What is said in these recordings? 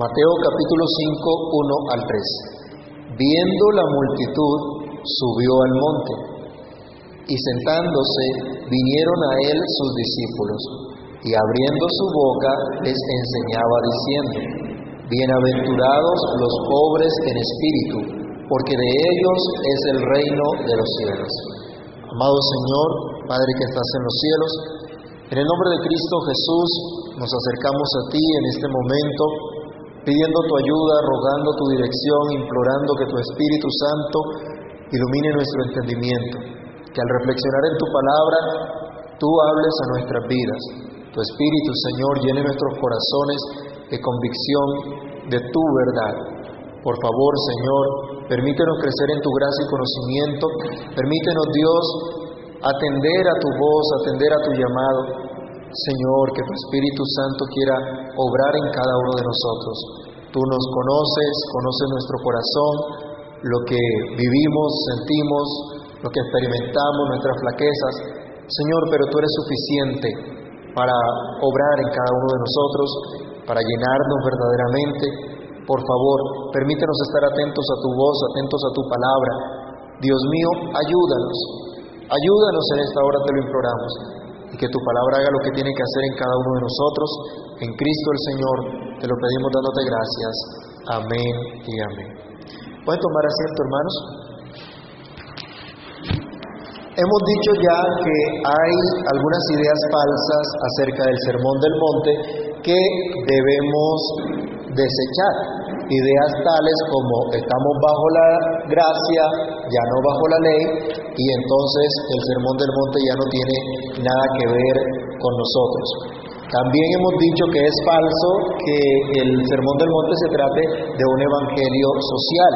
Mateo capítulo 5, 1 al 3. Viendo la multitud, subió al monte, y sentándose vinieron a él sus discípulos, y abriendo su boca les enseñaba diciendo, Bienaventurados los pobres en espíritu, porque de ellos es el reino de los cielos. Amado Señor, Padre que estás en los cielos, en el nombre de Cristo Jesús nos acercamos a ti en este momento, pidiendo tu ayuda, rogando tu dirección, implorando que tu Espíritu Santo ilumine nuestro entendimiento, que al reflexionar en tu palabra tú hables a nuestras vidas. Tu Espíritu, Señor, llene nuestros corazones de convicción de tu verdad. Por favor, Señor, permítenos crecer en tu gracia y conocimiento. Permítenos, Dios, atender a tu voz, atender a tu llamado. Señor, que tu Espíritu Santo quiera obrar en cada uno de nosotros. Tú nos conoces, conoces nuestro corazón, lo que vivimos, sentimos, lo que experimentamos, nuestras flaquezas. Señor, pero tú eres suficiente para obrar en cada uno de nosotros, para llenarnos verdaderamente. Por favor, permítenos estar atentos a tu voz, atentos a tu palabra. Dios mío, ayúdanos, Ayúdanos en esta hora, te lo imploramos, y que tu palabra haga lo que tiene que hacer en cada uno de nosotros. En Cristo el Señor, te lo pedimos dándote gracias. Amén y amén. ¿Pueden tomar asiento, hermanos? Hemos dicho ya que hay algunas ideas falsas acerca del Sermón del Monte que debemos desechar. Ideas tales como estamos bajo la gracia, ya no bajo la ley, y entonces el Sermón del Monte ya no tiene nada que ver con nosotros. También hemos dicho que es falso que el Sermón del Monte se trate de un evangelio social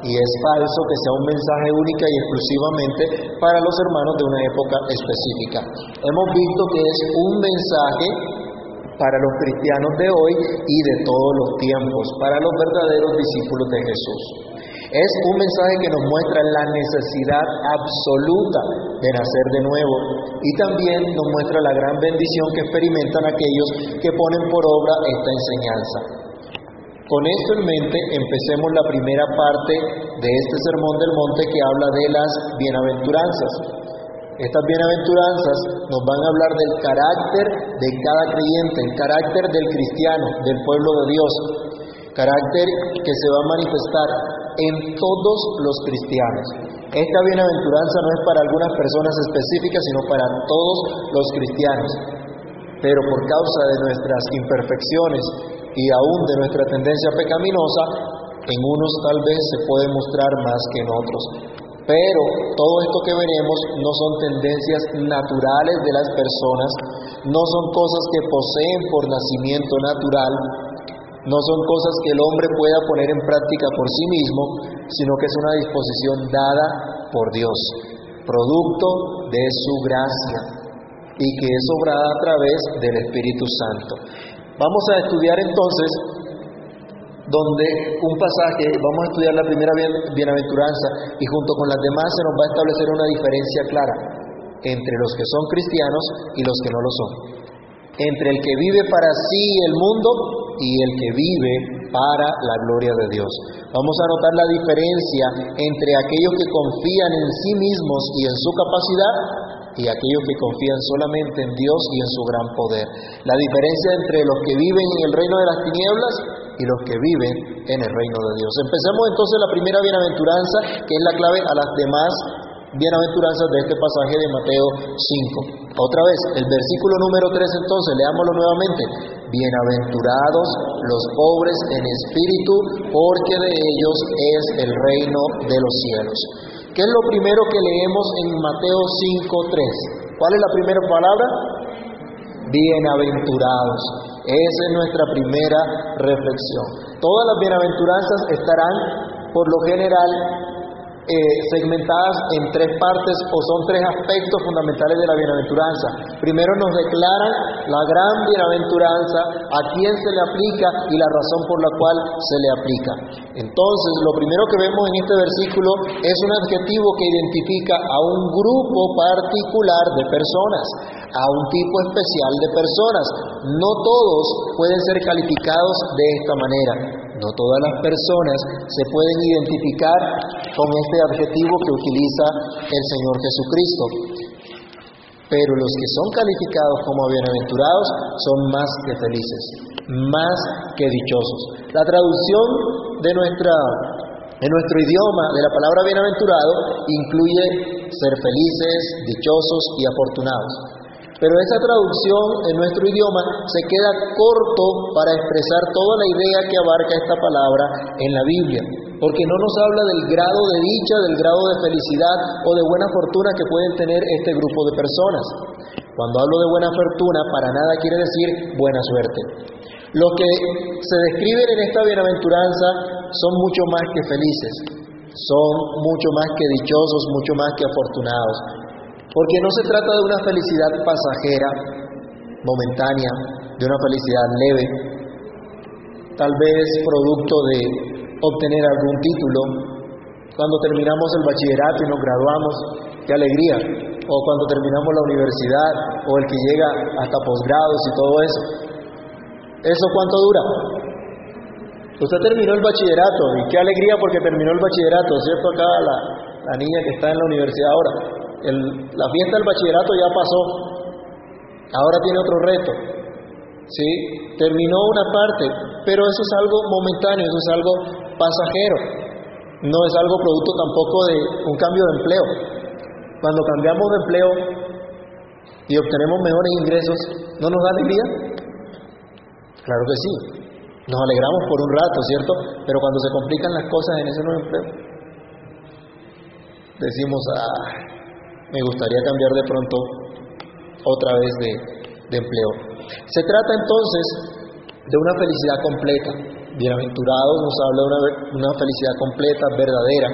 y es falso que sea un mensaje única y exclusivamente para los hermanos de una época específica. Hemos visto que es un mensaje para los cristianos de hoy y de todos los tiempos, para los verdaderos discípulos de Jesús. Es un mensaje que nos muestra la necesidad absoluta de nacer de nuevo y también nos muestra la gran bendición que experimentan aquellos que ponen por obra esta enseñanza. Con esto en mente, empecemos la primera parte de este Sermón del Monte que habla de las bienaventuranzas. Estas bienaventuranzas nos van a hablar del carácter de cada creyente, el carácter del cristiano, del pueblo de Dios, carácter que se va a manifestar en todos los cristianos. Esta bienaventuranza no es para algunas personas específicas, sino para todos los cristianos. Pero por causa de nuestras imperfecciones y aún de nuestra tendencia pecaminosa, en unos tal vez se puede mostrar más que en otros. Pero todo esto que veremos no son tendencias naturales de las personas, no son cosas que poseen por nacimiento natural, no son cosas que el hombre pueda poner en práctica por sí mismo, sino que es una disposición dada por Dios, producto de su gracia y que es obrada a través del Espíritu Santo. Vamos a estudiar entonces donde un pasaje, vamos a estudiar la primera bienaventuranza y junto con las demás se nos va a establecer una diferencia clara entre los que son cristianos y los que no lo son. Entre el que vive para sí el mundo y el que vive para la gloria de Dios. Vamos a notar la diferencia entre aquellos que confían en sí mismos y en su capacidad y aquellos que confían solamente en Dios y en su gran poder. La diferencia entre los que viven en el reino de las tinieblas y los que viven en el reino de Dios. Empecemos entonces la primera bienaventuranza, que es la clave a las demás bienaventuranzas de este pasaje de Mateo 5. Otra vez, el versículo número 3 entonces, leámoslo nuevamente. Bienaventurados los pobres en espíritu, porque de ellos es el reino de los cielos. ¿Qué es lo primero que leemos en Mateo 5.3? ¿Cuál es la primera palabra? Bienaventurados. Esa es nuestra primera reflexión. Todas las bienaventuranzas estarán, por lo general, eh, segmentadas en tres partes o son tres aspectos fundamentales de la bienaventuranza. Primero nos declaran la gran bienaventuranza, a quién se le aplica y la razón por la cual se le aplica. Entonces, lo primero que vemos en este versículo es un adjetivo que identifica a un grupo particular de personas, a un tipo especial de personas. No todos pueden ser calificados de esta manera. No todas las personas se pueden identificar con este adjetivo que utiliza el Señor Jesucristo. Pero los que son calificados como bienaventurados son más que felices, más que dichosos. La traducción de nuestra en nuestro idioma de la palabra bienaventurado incluye ser felices, dichosos y afortunados. Pero esa traducción en nuestro idioma se queda corto para expresar toda la idea que abarca esta palabra en la Biblia, porque no nos habla del grado de dicha, del grado de felicidad o de buena fortuna que pueden tener este grupo de personas. Cuando hablo de buena fortuna, para nada quiere decir buena suerte. Los que se describen en esta bienaventuranza son mucho más que felices, son mucho más que dichosos, mucho más que afortunados, porque no se trata de una felicidad pasajera, momentánea, de una felicidad leve, tal vez producto de obtener algún título. Cuando terminamos el bachillerato y nos graduamos, qué alegría. O cuando terminamos la universidad, o el que llega hasta posgrados y todo eso. ¿Eso cuánto dura? Usted terminó el bachillerato y qué alegría porque terminó el bachillerato, ¿cierto? Acá la, niña que está en la universidad ahora. La fiesta del bachillerato ya pasó, ahora tiene otro reto. ¿Sí? Terminó una parte, pero eso es algo momentáneo, eso es algo pasajero. No es algo producto tampoco de un cambio de empleo. Cuando cambiamos de empleo y obtenemos mejores ingresos, ¿no nos da alegría? Claro que sí. Nos alegramos por un rato, ¿cierto? Pero cuando se complican las cosas en ese nuevo empleo, decimos, ah, me gustaría cambiar de pronto otra vez de, empleo. Se trata entonces de una felicidad completa. Bienaventurado nos habla de una, una felicidad completa, verdadera,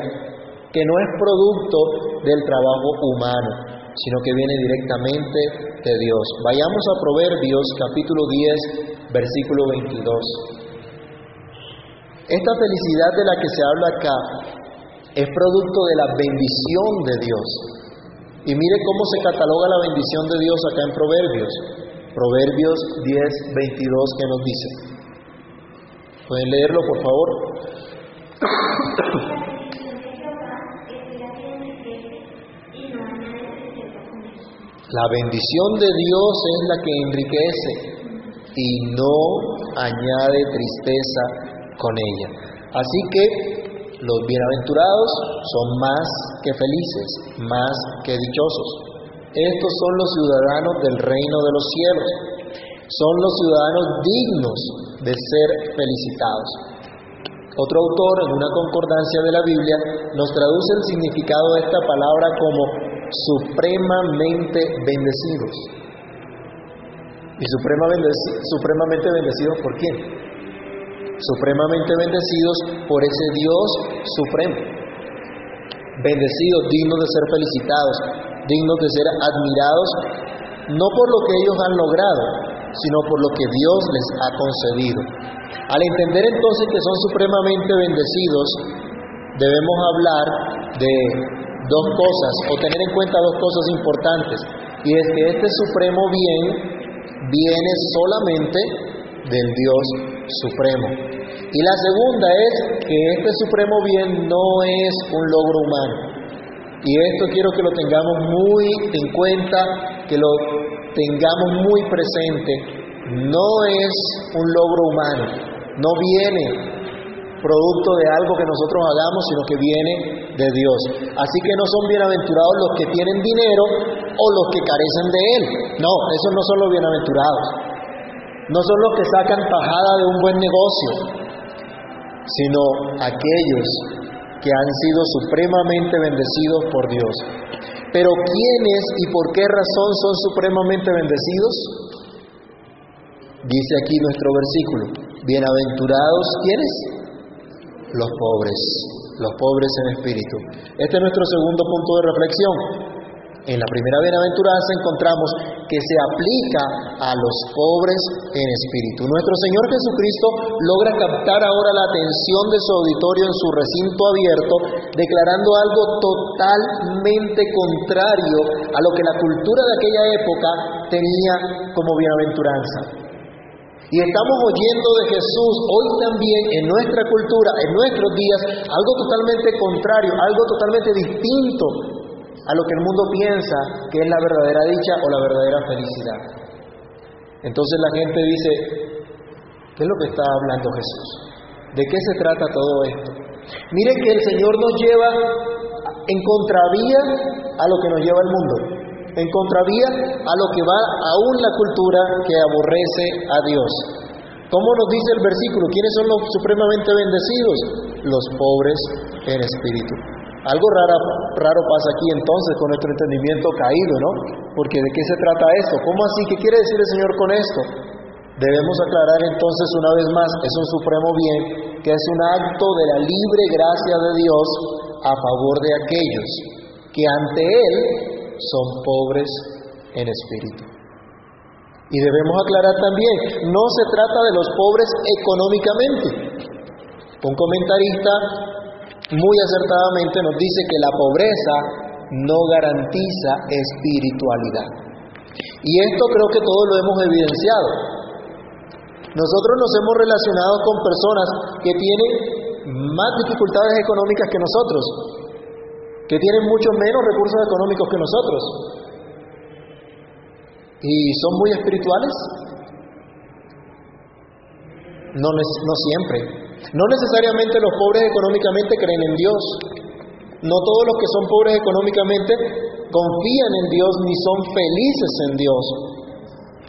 que no es producto del trabajo humano, sino que viene directamente de Dios. Vayamos a Proverbios capítulo 10, versículo 22. Esta felicidad de la que se habla acá es producto de la bendición de Dios. Y mire cómo se cataloga la bendición de Dios acá en Proverbios. Proverbios 10, 22 que nos dice. ¿Pueden leerlo, por favor? La bendición de Dios es la que enriquece y no añade tristeza con ella. Así que los bienaventurados son más que felices, más que dichosos. Estos son los ciudadanos del reino de los cielos. Son los ciudadanos dignos de ser felicitados. Otro autor, en una concordancia de la Biblia, nos traduce el significado de esta palabra como supremamente bendecidos. ¿Y supremamente bendecidos por quién? Supremamente bendecidos por ese Dios supremo. Bendecidos, dignos de ser felicitados, dignos de ser admirados, no por lo que ellos han logrado, sino por lo que Dios les ha concedido. Al entender entonces que son supremamente bendecidos, debemos hablar de dos cosas, o tener en cuenta dos cosas importantes, y es que este supremo bien viene solamente del Dios supremo. Y la segunda es que este supremo bien no es un logro humano. Y esto quiero que lo tengamos muy en cuenta, que lo tengamos muy presente. No es un logro humano, no viene producto de algo que nosotros hagamos, sino que viene de Dios. Así que no son bienaventurados los que tienen dinero o los que carecen de él. No, esos no son los bienaventurados. No son los que sacan tajada de un buen negocio, sino aquellos que han sido supremamente bendecidos por Dios. Pero ¿quiénes y por qué razón son supremamente bendecidos? Dice aquí nuestro versículo, bienaventurados ¿quiénes? los pobres, los pobres en espíritu. Este es nuestro segundo punto de reflexión. En la primera bienaventuranza encontramos que se aplica a los pobres en espíritu. Nuestro Señor Jesucristo logra captar ahora la atención de su auditorio en su recinto abierto, declarando algo totalmente contrario a lo que la cultura de aquella época tenía como bienaventuranza. Y estamos oyendo de Jesús hoy también en nuestra cultura, en nuestros días, algo totalmente contrario, algo totalmente distinto a lo que el mundo piensa que es la verdadera dicha o la verdadera felicidad. Entonces la gente dice, ¿qué es lo que está hablando Jesús? ¿De qué se trata todo esto? Miren que el Señor nos lleva en contravía a lo que nos lleva el mundo en contravía a lo que va aún la cultura que aborrece a Dios. ¿Cómo nos dice el versículo? ¿Quiénes son los supremamente bendecidos? Los pobres en espíritu. Algo raro, raro pasa aquí entonces con nuestro entendimiento caído, ¿no? Porque ¿de qué se trata esto? ¿Cómo así? ¿Qué quiere decir el Señor con esto? Debemos aclarar entonces una vez más, es un supremo bien, que es un acto de la libre gracia de Dios a favor de aquellos que ante Él son pobres en espíritu. Y debemos aclarar también, no se trata de los pobres económicamente. Un comentarista muy acertadamente nos dice que la pobreza no garantiza espiritualidad. Y esto creo que todos lo hemos evidenciado. Nosotros nos hemos relacionado con personas que tienen más dificultades económicas que nosotros, que tienen mucho menos recursos económicos que nosotros. ¿Y son muy espirituales? No, no siempre. No necesariamente los pobres económicamente creen en Dios. No todos los que son pobres económicamente confían en Dios ni son felices en Dios.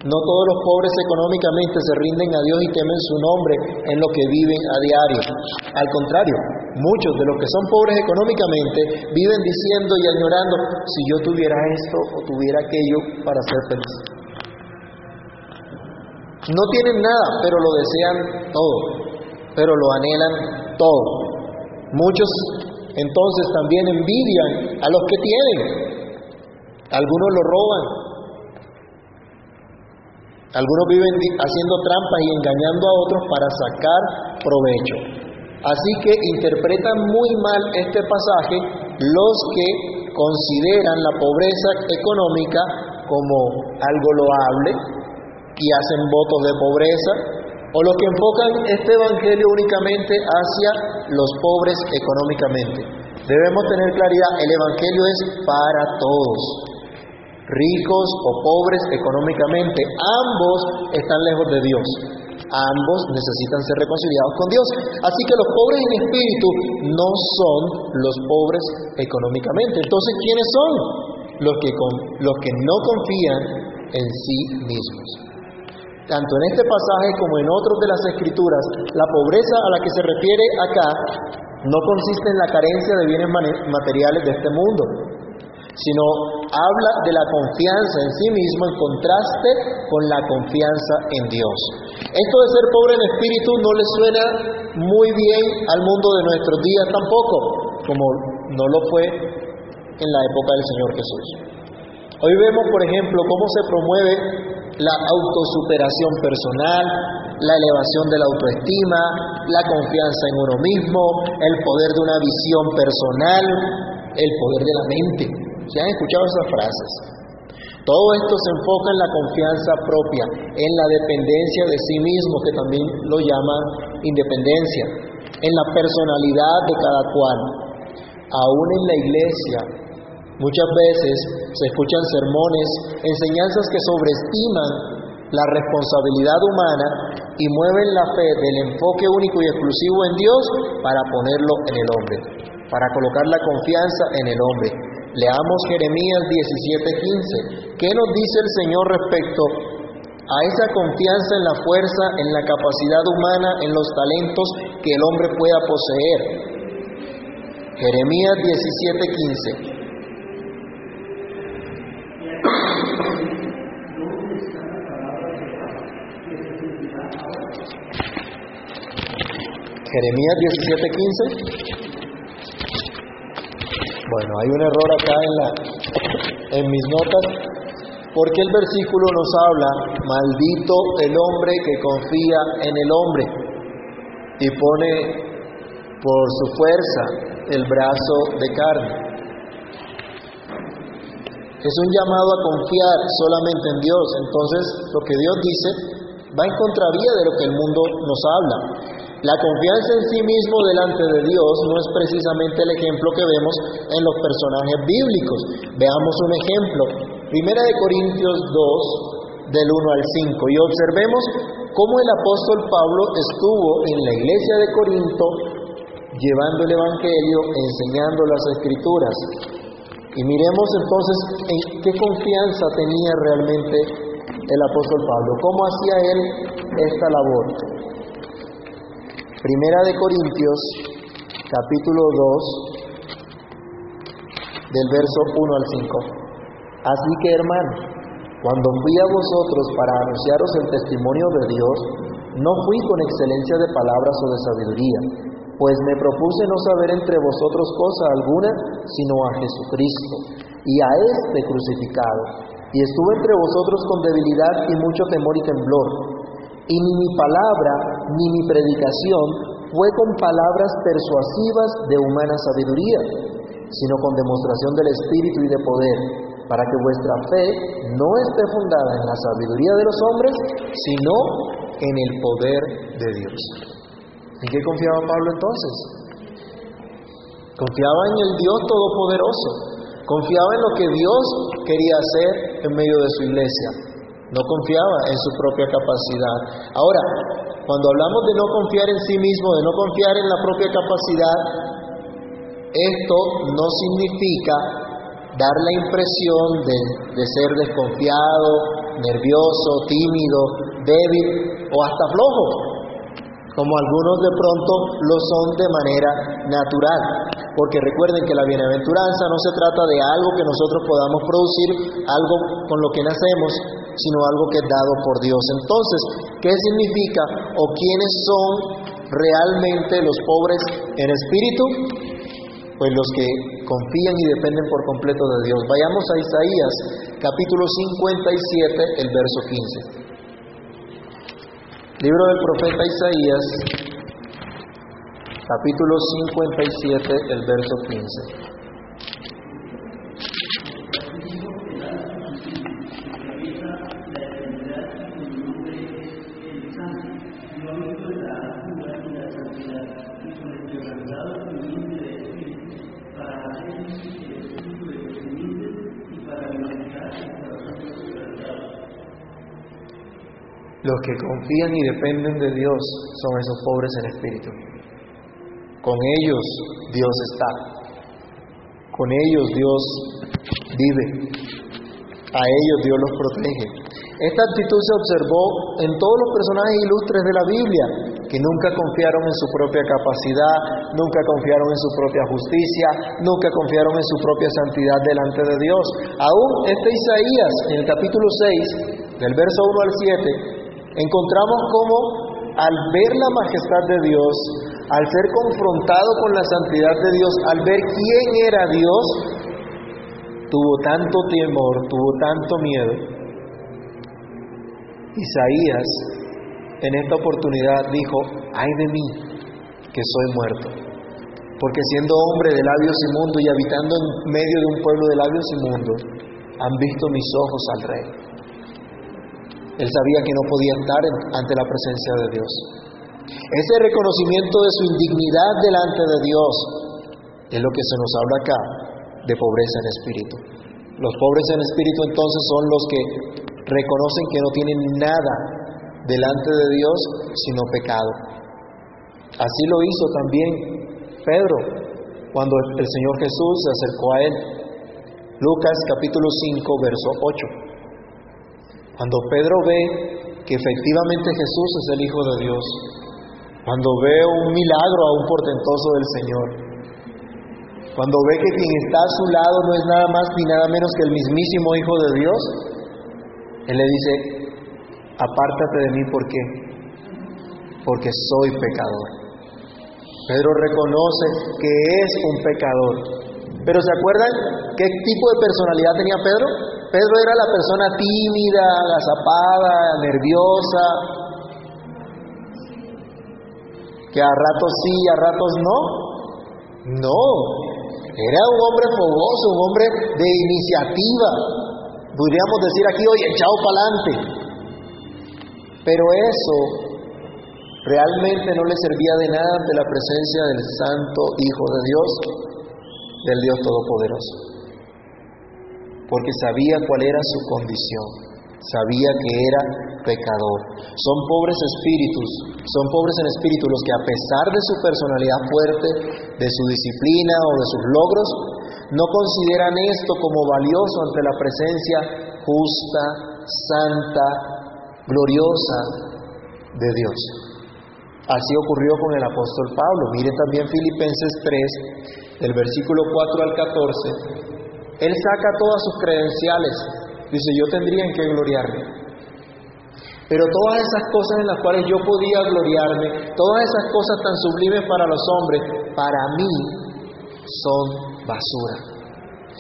No todos los pobres económicamente se rinden a Dios y temen su nombre en lo que viven a diario. Al contrario, muchos de los que son pobres económicamente viven diciendo y añorando, si yo tuviera esto o tuviera aquello para ser feliz. No tienen nada, pero lo desean todo, pero lo anhelan todo. Muchos entonces también envidian a los que tienen. Algunos lo roban, algunos viven haciendo trampas y engañando a otros para sacar provecho. Así que interpretan muy mal este pasaje los que consideran la pobreza económica como algo loable y hacen votos de pobreza, o los que enfocan este Evangelio únicamente hacia los pobres económicamente. Debemos tener claridad, el Evangelio es para todos ricos o pobres económicamente, ambos están lejos de Dios. Ambos necesitan ser reconciliados con Dios. Así que los pobres en espíritu no son los pobres económicamente. Entonces, ¿quiénes son? Los que, no confían en sí mismos. Tanto en este pasaje como en otros de las escrituras, la pobreza a la que se refiere acá no consiste en la carencia de bienes materiales de este mundo, sino habla de la confianza en sí mismo en contraste con la confianza en Dios. Esto de ser pobre en espíritu no le suena muy bien al mundo de nuestros días tampoco, como no lo fue en la época del Señor Jesús. Hoy vemos, por ejemplo, cómo se promueve la autosuperación personal, la elevación de la autoestima, la confianza en uno mismo, el poder de una visión personal, el poder de la mente. ¿Se han escuchado esas frases? Todo esto se enfoca en la confianza propia, en la dependencia de sí mismo, que también lo llaman independencia, en la personalidad de cada cual. Aún en la iglesia, muchas veces se escuchan sermones, enseñanzas que sobreestiman la responsabilidad humana y mueven la fe del enfoque único y exclusivo en Dios para ponerlo en el hombre, para colocar la confianza en el hombre. Leamos Jeremías 17:15. ¿Qué nos dice el Señor respecto a esa confianza en la fuerza, en la capacidad humana, en los talentos que el hombre pueda poseer? Jeremías 17:15. Jeremías 17:15. Bueno, hay un error acá en la, en mis notas porque el versículo nos habla, maldito el hombre que confía en el hombre y pone por su fuerza el brazo de carne. Es un llamado a confiar solamente en Dios. Entonces, lo que Dios dice va en contravía de lo que el mundo nos habla. La confianza en sí mismo delante de Dios no es precisamente el ejemplo que vemos en los personajes bíblicos. Veamos un ejemplo. Primera de Corintios 2, del 1 al 5. Y observemos cómo el apóstol Pablo estuvo en la iglesia de Corinto llevando el Evangelio, enseñando las escrituras. Y miremos entonces en qué confianza tenía realmente el apóstol Pablo, cómo hacía él esta labor. Primera de Corintios, capítulo 2, del verso 1 al 5. Así que hermanos, cuando fui a vosotros para anunciaros el testimonio de Dios, no fui con excelencia de palabras o de sabiduría, pues me propuse no saber entre vosotros cosa alguna, sino a Jesucristo y a este crucificado. Y estuve entre vosotros con debilidad y mucho temor y temblor y ni mi palabra ni mi predicación fue con palabras persuasivas de humana sabiduría, sino con demostración del Espíritu y de poder, para que vuestra fe no esté fundada en la sabiduría de los hombres, sino en el poder de Dios. ¿En qué confiaba Pablo entonces? Confiaba en el Dios Todopoderoso, confiaba en lo que Dios quería hacer en medio de su iglesia, no confiaba en su propia capacidad. Ahora, cuando hablamos de no confiar en sí mismo, de no confiar en la propia capacidad, esto no significa dar la impresión de, ser desconfiado, nervioso, tímido, débil o hasta flojo, como algunos de pronto lo son de manera natural. Porque recuerden que la bienaventuranza no se trata de algo que nosotros podamos producir, algo con lo que nacemos, sino algo que es dado por Dios. Entonces, ¿qué significa o quiénes son realmente los pobres en espíritu? Pues los que confían y dependen por completo de Dios. Vayamos a Isaías capítulo 57, el verso 15. Libro del profeta Isaías, capítulo 57, el verso 15. Los que confían y dependen de Dios son esos pobres en espíritu. Con ellos Dios está. Con ellos Dios vive. A ellos Dios los protege. Esta actitud se observó en todos los personajes ilustres de la Biblia, que nunca confiaron en su propia capacidad, nunca confiaron en su propia justicia, nunca confiaron en su propia santidad delante de Dios. Aún este Isaías, en el capítulo 6, del verso 1 al 7, encontramos cómo al ver la majestad de Dios, al ser confrontado con la santidad de Dios, al ver quién era Dios, tuvo tanto temor, tuvo tanto miedo. Isaías en esta oportunidad dijo, ay de mí, que soy muerto, porque siendo hombre de labios inmundos y habitando en medio de un pueblo de labios inmundos, han visto mis ojos al rey. Él sabía que no podía estar ante la presencia de Dios. Ese reconocimiento de su indignidad delante de Dios es lo que se nos habla acá de pobreza en espíritu. Los pobres en espíritu entonces son los que reconocen que no tienen nada delante de Dios sino pecado. Así lo hizo también Pedro cuando el Señor Jesús se acercó a él. Lucas capítulo 5, verso 8. Cuando Pedro ve que efectivamente Jesús es el Hijo de Dios, cuando ve un milagro a un portentoso del Señor, cuando ve que quien está a su lado no es nada más ni nada menos que el mismísimo Hijo de Dios, Él le dice, apártate de mí, ¿por qué? Porque soy pecador. Pedro reconoce que es un pecador Pero ¿se acuerdan qué tipo de personalidad tenía Pedro? Pedro era la persona tímida, agazapada, nerviosa, que a ratos sí, a ratos no. No, era un hombre fogoso, un hombre de iniciativa. Podríamos decir aquí, hoy echado para adelante. Pero eso realmente no le servía de nada ante la presencia del Santo Hijo de Dios, del Dios Todopoderoso. Porque sabía cuál era su condición, sabía que era pecador. Son pobres espíritus, son pobres en espíritu los que a pesar de su personalidad fuerte, de su disciplina o de sus logros, no consideran esto como valioso ante la presencia justa, santa, gloriosa de Dios. Así ocurrió con el apóstol Pablo. Mire también Filipenses 3, del versículo 4 al 14. Él saca todas sus credenciales. Dice, yo tendría en qué gloriarme. Pero todas esas cosas en las cuales yo podía gloriarme, todas esas cosas tan sublimes para los hombres, para mí son basura.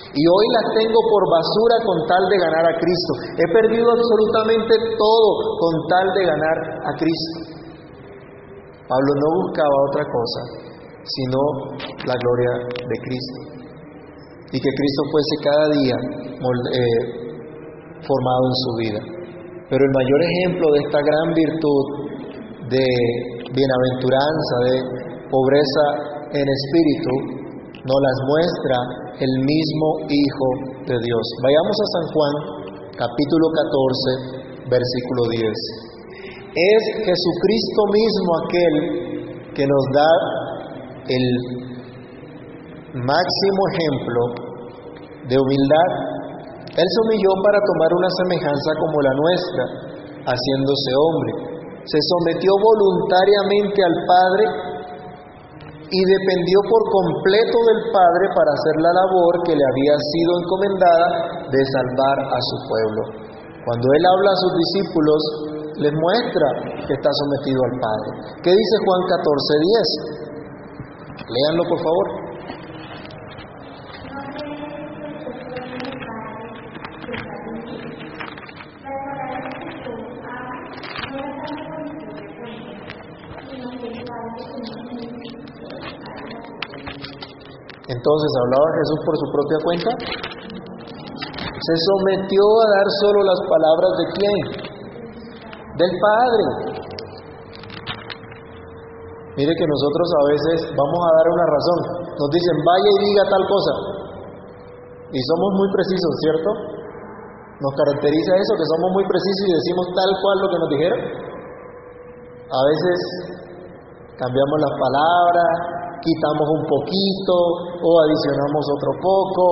Y hoy las tengo por basura con tal de ganar a Cristo. He perdido absolutamente todo con tal de ganar a Cristo. Pablo no buscaba otra cosa sino la gloria de Cristo. Y que Cristo fuese cada día eh, formado en su vida. Pero el mayor ejemplo de esta gran virtud de bienaventuranza, de pobreza en espíritu, nos las muestra el mismo Hijo de Dios. Vayamos a San Juan, capítulo 14, versículo 10 es Jesucristo mismo aquel que nos da el máximo ejemplo de humildad. Él se humilló para tomar una semejanza como la nuestra, haciéndose hombre. Se sometió voluntariamente al Padre y dependió por completo del Padre para hacer la labor que le había sido encomendada de salvar a su pueblo. Cuando Él habla a sus discípulos, les muestra que está sometido al Padre. ¿Qué dice Juan 14:10? Léanlo por favor. Entonces, ¿hablaba Jesús por su propia cuenta? Se sometió a dar solo las palabras de quién? del Padre. Mire que nosotros a veces vamos a dar una razón. Nos dicen, vaya y diga tal cosa. Y somos muy precisos, ¿cierto? Nos caracteriza eso, que somos muy precisos y decimos tal cual lo que nos dijeron. A veces cambiamos las palabras, quitamos un poquito o adicionamos otro poco.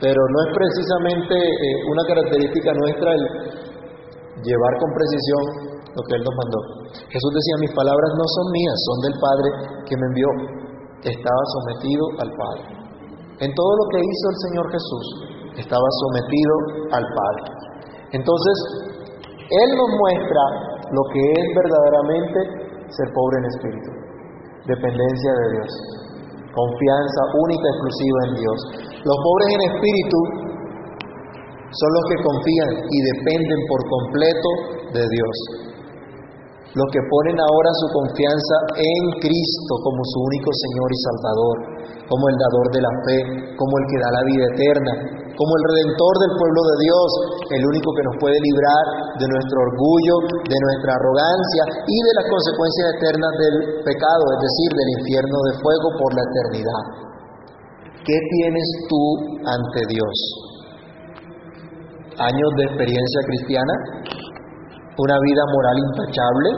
Pero no es precisamente eh, una característica nuestra el, llevar con precisión lo que Él nos mandó. Jesús decía, mis palabras no son mías, son del Padre que me envió. Estaba sometido al Padre. En todo lo que hizo el Señor Jesús, estaba sometido al Padre. Entonces, Él nos muestra lo que es verdaderamente ser pobre en espíritu, dependencia de Dios, confianza única, exclusiva en Dios. Los pobres en espíritu son los que confían y dependen por completo de Dios. Los que ponen ahora su confianza en Cristo como su único Señor y Salvador, como el dador de la fe, como el que da la vida eterna, como el redentor del pueblo de Dios, el único que nos puede librar de nuestro orgullo, de nuestra arrogancia y de las consecuencias eternas del pecado, es decir, del infierno de fuego por la eternidad. ¿Qué tienes tú ante Dios? años de experiencia cristiana, una vida moral intachable,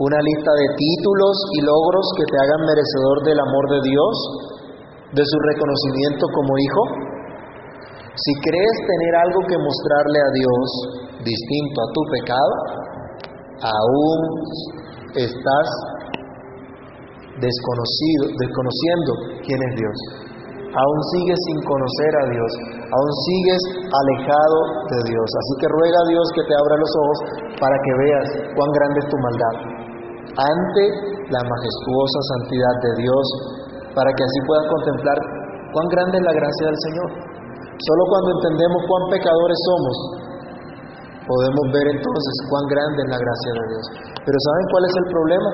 una lista de títulos y logros que te hagan merecedor del amor de Dios, de su reconocimiento como hijo. Si crees tener algo que mostrarle a Dios distinto a tu pecado, aún estás desconocido, desconociendo quién es Dios. Aún sigues sin conocer a Dios, aún sigues alejado de Dios. Así que ruega a Dios que te abra los ojos para que veas cuán grande es tu maldad. Ante la majestuosa santidad de Dios, para que así puedas contemplar cuán grande es la gracia del Señor. Solo cuando entendemos cuán pecadores somos, podemos ver entonces cuán grande es la gracia de Dios. Pero ¿saben cuál es el problema?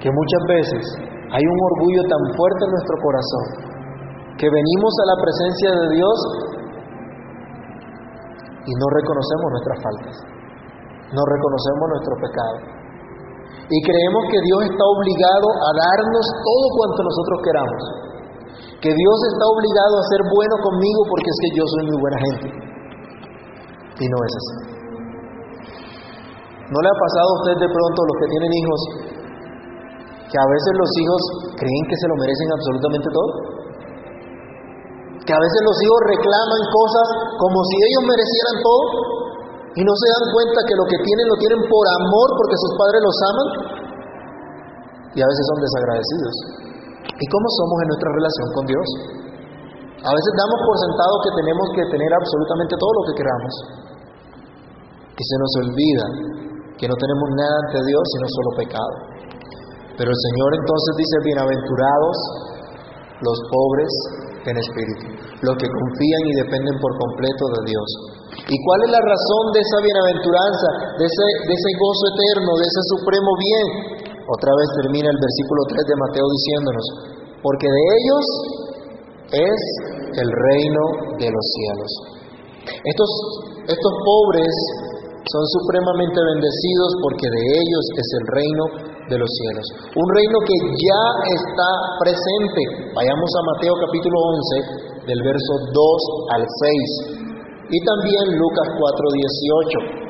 Que muchas veces hay un orgullo tan fuerte en nuestro corazón que venimos a la presencia de Dios y no reconocemos nuestras faltas, no reconocemos nuestro pecado. Y creemos que Dios está obligado a darnos todo cuanto nosotros queramos. Que Dios está obligado a ser bueno conmigo porque es que yo soy muy buena gente. Y no es así. ¿No le ha pasado a usted de pronto, los que tienen hijos, que a veces los hijos creen que se lo merecen absolutamente todo? Que a veces los hijos reclaman cosas como si ellos merecieran todo y no se dan cuenta que lo que tienen lo tienen por amor porque sus padres los aman y a veces son desagradecidos. ¿Y cómo somos en nuestra relación con Dios? A veces damos por sentado que tenemos que tener absolutamente todo lo que queramos. Y se nos olvida que no tenemos nada ante Dios sino solo pecado. Pero el Señor entonces dice, bienaventurados los pobres en espíritu, los que confían y dependen por completo de Dios. ¿Y cuál es la razón de esa bienaventuranza, de ese, gozo eterno, de ese supremo bien? Otra vez termina el versículo 3 de Mateo diciéndonos, porque de ellos es el reino de los cielos. Estos, estos pobres son supremamente bendecidos porque de ellos es el reino de los cielos. Un reino que ya está presente. Vayamos a Mateo capítulo 11, del verso 2 al 6. Y también Lucas 4, 18.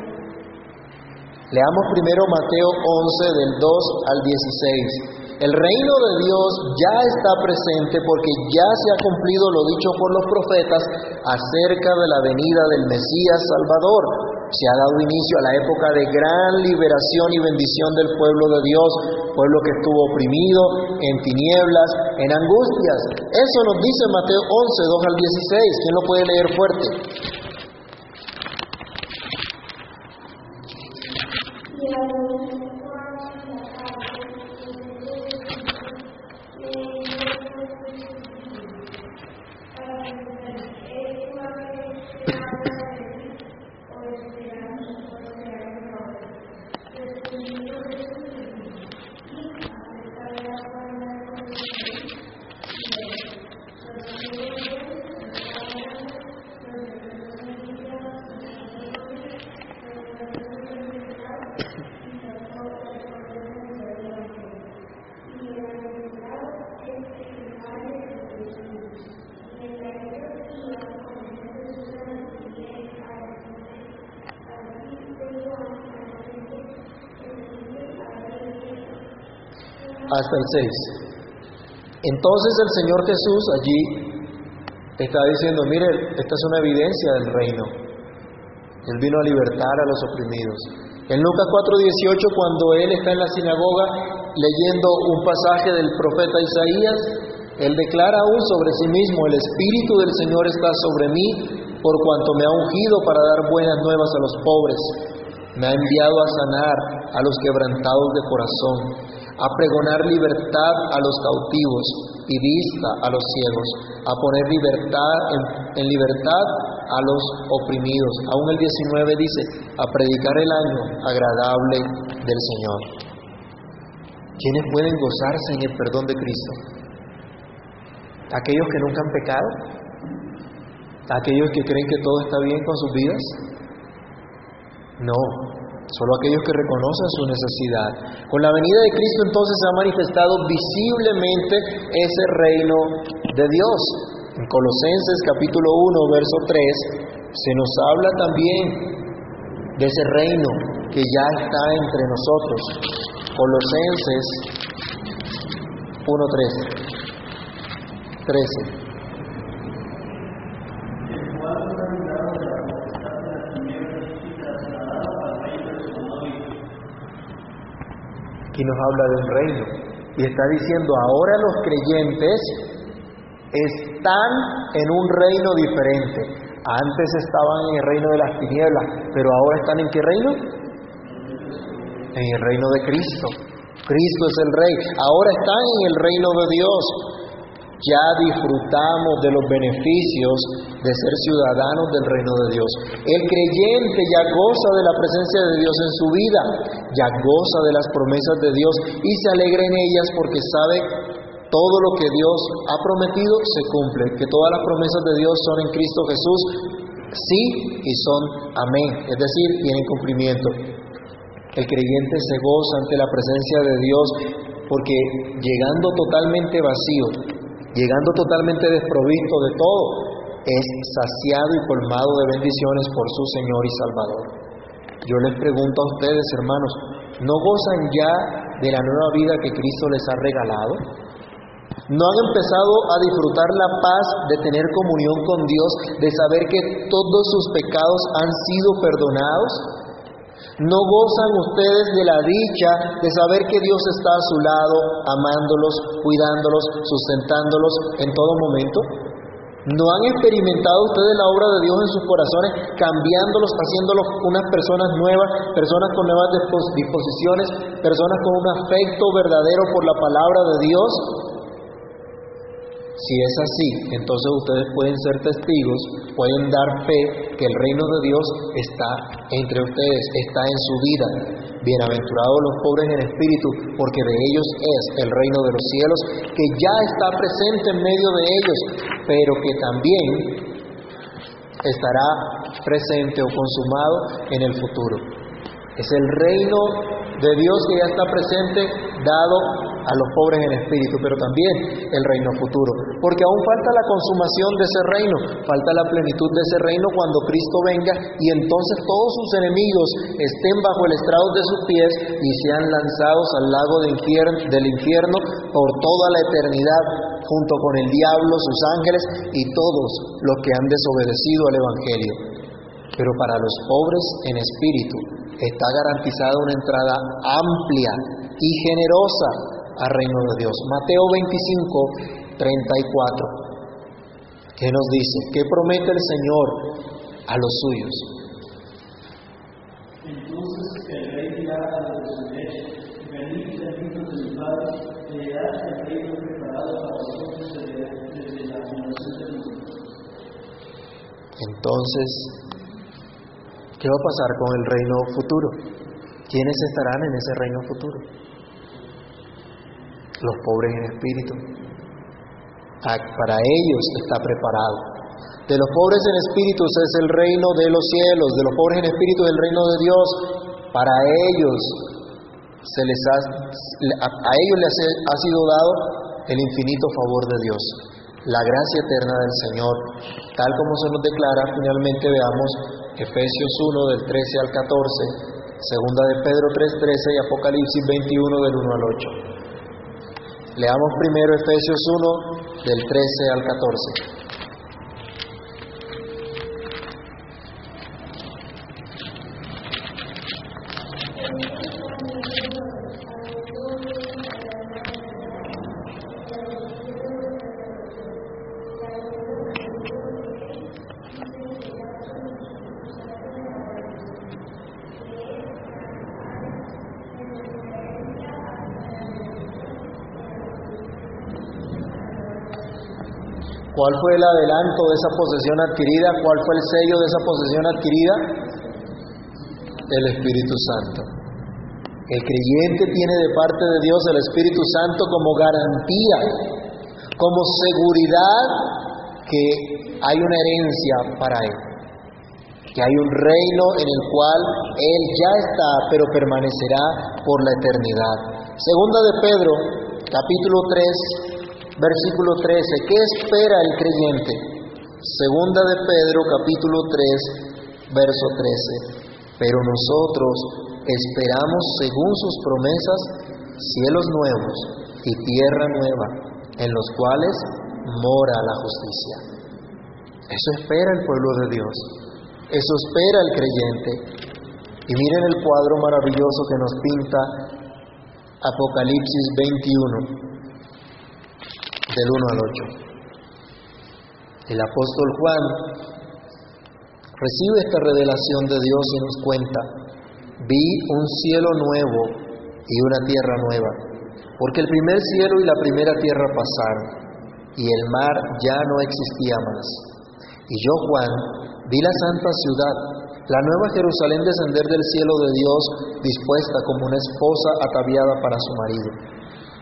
Leamos primero Mateo 11 del 2 al 16. El reino de Dios ya está presente porque ya se ha cumplido lo dicho por los profetas acerca de la venida del Mesías Salvador. Se ha dado inicio a la época de gran liberación y bendición del pueblo de Dios, pueblo que estuvo oprimido, en tinieblas, en angustias. Eso nos dice Mateo 11, 2 al 16. ¿Quién lo puede leer fuerte? Hasta el 6. Entonces el Señor Jesús allí está diciendo, mire, esta es una evidencia del reino. Él vino a libertar a los oprimidos. En Lucas 4:18, cuando él está en la sinagoga leyendo un pasaje del profeta Isaías, él declara aún sobre sí mismo, el Espíritu del Señor está sobre mí, por cuanto me ha ungido para dar buenas nuevas a los pobres. Me ha enviado a sanar a los quebrantados de corazón, a pregonar libertad a los cautivos y vista a los ciegos, a poner libertad en, en, libertad a los oprimidos. Aún el 19 dice, a predicar el año agradable del Señor. ¿Quiénes pueden gozarse en el perdón de Cristo? ¿Aquellos que nunca han pecado? ¿Aquellos que creen que todo está bien con sus vidas? No, solo aquellos que reconocen su necesidad. Con la venida de Cristo entonces se ha manifestado visiblemente ese reino de Dios. En Colosenses capítulo 1, verso 3, se nos habla también de ese reino que ya está entre nosotros. Colosenses 1, 13. Aquí nos habla del reino y está diciendo, ahora los creyentes están en un reino diferente. Antes estaban en el reino de las tinieblas, pero ahora están en qué reino? En el reino de Cristo. Cristo es el Rey. Ahora están en el reino de Dios. Ya disfrutamos de los beneficios de ser ciudadanos del reino de Dios. El creyente ya goza de la presencia de Dios en su vida, ya goza de las promesas de Dios y se alegra en ellas porque sabe todo lo que Dios ha prometido se cumple, que todas las promesas de Dios son en Cristo Jesús, sí y son amén, es decir, tienen cumplimiento. El creyente se goza ante la presencia de Dios porque llegando totalmente vacío, llegando totalmente desprovisto de todo, es saciado y colmado de bendiciones por su Señor y Salvador. Yo les pregunto a ustedes, hermanos, ¿no gozan ya de la nueva vida que Cristo les ha regalado? ¿No han empezado a disfrutar la paz de tener comunión con Dios, de saber que todos sus pecados han sido perdonados? ¿No gozan ustedes de la dicha de saber que Dios está a su lado, amándolos, cuidándolos, sustentándolos en todo momento? ¿No han experimentado ustedes la obra de Dios en sus corazones, cambiándolos, haciéndolos unas personas nuevas, personas con nuevas disposiciones, personas con un afecto verdadero por la palabra de Dios? Si es así, entonces ustedes pueden ser testigos, pueden dar fe que el reino de Dios está entre ustedes, está en su vida. Bienaventurados los pobres en espíritu, porque de ellos es el reino de los cielos, que ya está presente en medio de ellos, pero que también estará presente o consumado en el futuro. Es el reino de Dios que ya está presente, dado a los pobres en espíritu, pero también el reino futuro. Porque aún falta la consumación de ese reino, falta la plenitud de ese reino cuando Cristo venga y entonces todos sus enemigos estén bajo el estrado de sus pies y sean lanzados al lago del infierno por toda la eternidad, junto con el diablo, sus ángeles y todos los que han desobedecido al Evangelio. Pero para los pobres en espíritu está garantizada una entrada amplia y generosa al reino de Dios. Mateo 25, 34. ¿Qué nos dice? ¿Qué promete el Señor a los suyos? Entonces el rey dirá a los de su derecha, venid benditos de mi Padre, heredad el reino preparado para vosotros desde la fundación del mundo. Entonces, ¿qué va a pasar con el reino futuro? ¿Quiénes estarán en ese reino futuro? Los pobres en espíritu. Para ellos está preparado. De los pobres en espíritu es el reino de los cielos, de los pobres en espíritu es el reino de Dios. Para ellos se les ha, a ellos les ha sido dado el infinito favor de Dios, la gracia eterna del Señor, tal como se nos declara finalmente veamos Efesios 1 del 13 al 14, segunda de Pedro 3:13 y Apocalipsis 21 del 1 al 8. Leamos primero Efesios 1 del 13 al 14. ¿Cuál fue el adelanto de esa posesión adquirida? ¿Cuál fue el sello de esa posesión adquirida? El Espíritu Santo. El creyente tiene de parte de Dios el Espíritu Santo como garantía, como seguridad que hay una herencia para él, que hay un reino en el cual él ya está, pero permanecerá por la eternidad. Segunda de Pedro, capítulo 3, versículo 13. ¿Qué espera el creyente? Segunda de Pedro, capítulo 3, verso 13. Pero nosotros esperamos, según sus promesas, cielos nuevos y tierra nueva, en los cuales mora la justicia. Eso espera el pueblo de Dios. Eso espera el creyente. Y miren el cuadro maravilloso que nos pinta Apocalipsis 21 del 1 al 8. El apóstol Juan recibe esta revelación de Dios y nos cuenta, vi un cielo nuevo y una tierra nueva, porque el primer cielo y la primera tierra pasaron, y el mar ya no existía más. Y yo, Juan, vi la santa ciudad, la nueva Jerusalén descender del cielo de Dios, dispuesta como una esposa ataviada para su marido.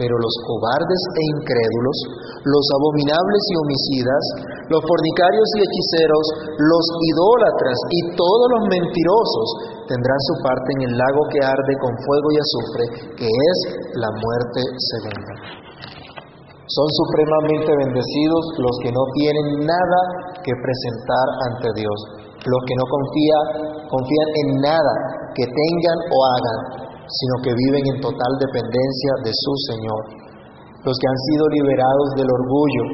Pero los cobardes e incrédulos, los abominables y homicidas, los fornicarios y hechiceros, los idólatras y todos los mentirosos tendrán su parte en el lago que arde con fuego y azufre, que es la muerte segunda. Son supremamente bendecidos los que no tienen nada que presentar ante Dios, los que no confían, confían en nada que tengan o hagan, sino que viven en total dependencia de su Señor. Los que han sido liberados del orgullo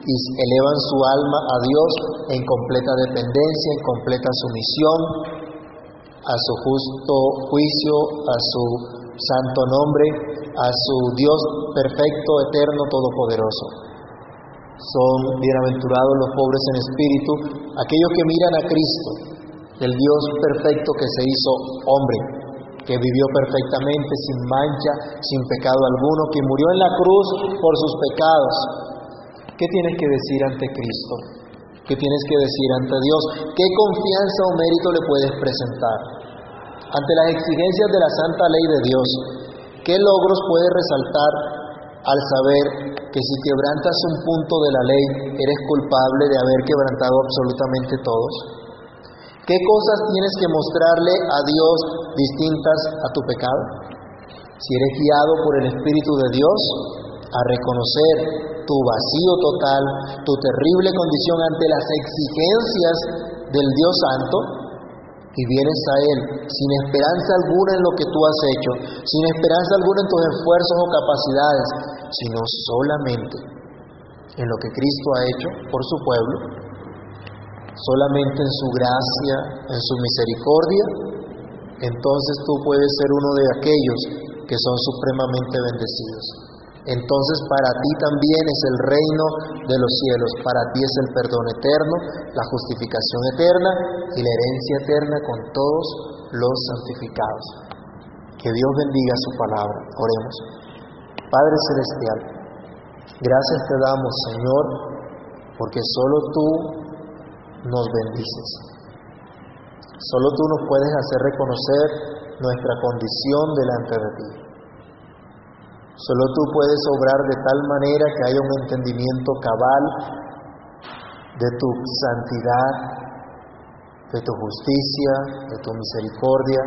y elevan su alma a Dios en completa dependencia, en completa sumisión a su justo juicio, a su santo nombre, a su Dios perfecto, eterno, todopoderoso. Son bienaventurados los pobres en espíritu, aquellos que miran a Cristo, el Dios perfecto que se hizo hombre, que vivió perfectamente, sin mancha, sin pecado alguno, que murió en la cruz por sus pecados. ¿Qué tienes que decir ante Cristo? ¿Qué tienes que decir ante Dios? ¿Qué confianza o mérito le puedes presentar? Ante las exigencias de la santa ley de Dios, ¿qué logros puedes resaltar al saber que si quebrantas un punto de la ley, eres culpable de haber quebrantado absolutamente todos? ¿Qué cosas tienes que mostrarle a Dios distintas a tu pecado? Si eres guiado por el Espíritu de Dios a reconocer tu vacío total, tu terrible condición ante las exigencias del Dios Santo, y vienes a Él sin esperanza alguna en lo que tú has hecho, sin esperanza alguna en tus esfuerzos o capacidades, sino solamente en lo que Cristo ha hecho por su pueblo, solamente en su gracia, en su misericordia, entonces tú puedes ser uno de aquellos que son supremamente bendecidos. Entonces para ti también es el reino de los cielos, para ti es el perdón eterno, la justificación eterna y la herencia eterna con todos los santificados. Que Dios bendiga su palabra. Oremos. Padre Celestial, gracias te damos, Señor, porque solo tú nos bendices. Solo tú nos puedes hacer reconocer nuestra condición delante de ti. Solo tú puedes obrar de tal manera que haya un entendimiento cabal de tu santidad, de tu justicia, de tu misericordia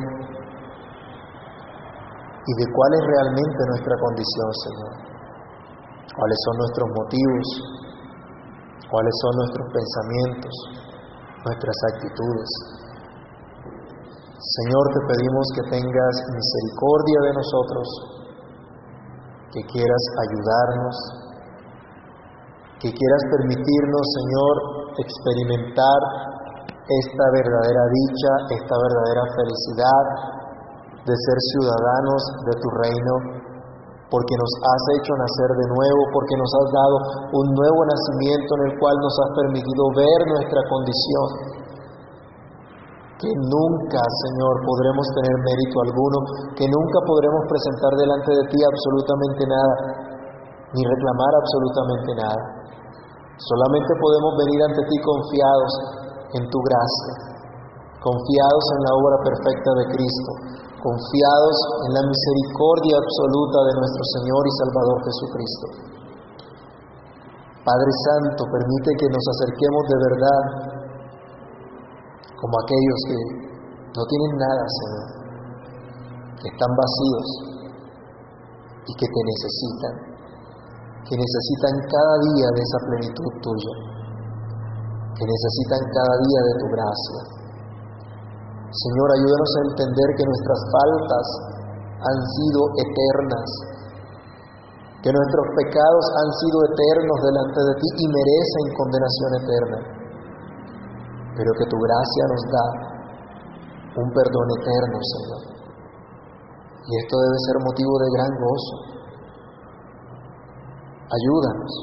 y de cuál es realmente nuestra condición, Señor. Cuáles son nuestros motivos, cuáles son nuestros pensamientos, nuestras actitudes. Señor, te pedimos que tengas misericordia de nosotros, que quieras ayudarnos, que quieras permitirnos, Señor, experimentar esta verdadera dicha, esta verdadera felicidad de ser ciudadanos de tu reino, porque nos has hecho nacer de nuevo, porque nos has dado un nuevo nacimiento en el cual nos has permitido ver nuestra condición, que nunca, Señor, podremos tener mérito alguno, que nunca podremos presentar delante de ti absolutamente nada, ni reclamar absolutamente nada. Solamente podemos venir ante ti confiados en tu gracia, confiados en la obra perfecta de Cristo, confiados en la misericordia absoluta de nuestro Señor y Salvador Jesucristo. Padre Santo, permite que nos acerquemos de verdad como aquellos que no tienen nada, Señor, que están vacíos y que te necesitan, que necesitan cada día de esa plenitud tuya, que necesitan cada día de tu gracia. Señor, ayúdanos a entender que nuestras faltas han sido eternas, que nuestros pecados han sido eternos delante de ti y merecen condenación eterna, pero que tu gracia nos da un perdón eterno, Señor. Y esto debe ser motivo de gran gozo. Ayúdanos.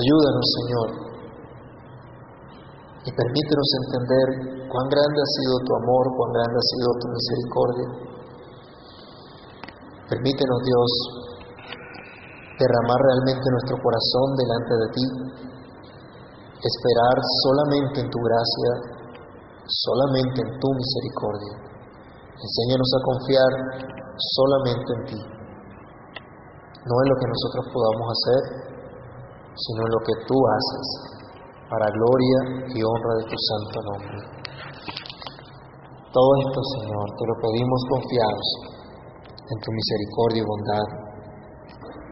Ayúdanos, Señor. Y permítenos entender cuán grande ha sido tu amor, cuán grande ha sido tu misericordia. Permítenos, Dios, derramar realmente nuestro corazón delante de ti, esperar solamente en tu gracia, solamente en tu misericordia. Enséñanos a confiar solamente en ti, no en lo que nosotros podamos hacer, sino en lo que tú haces, para gloria y honra de tu santo nombre. Todo esto, Señor, te lo pedimos confiados en tu misericordia y bondad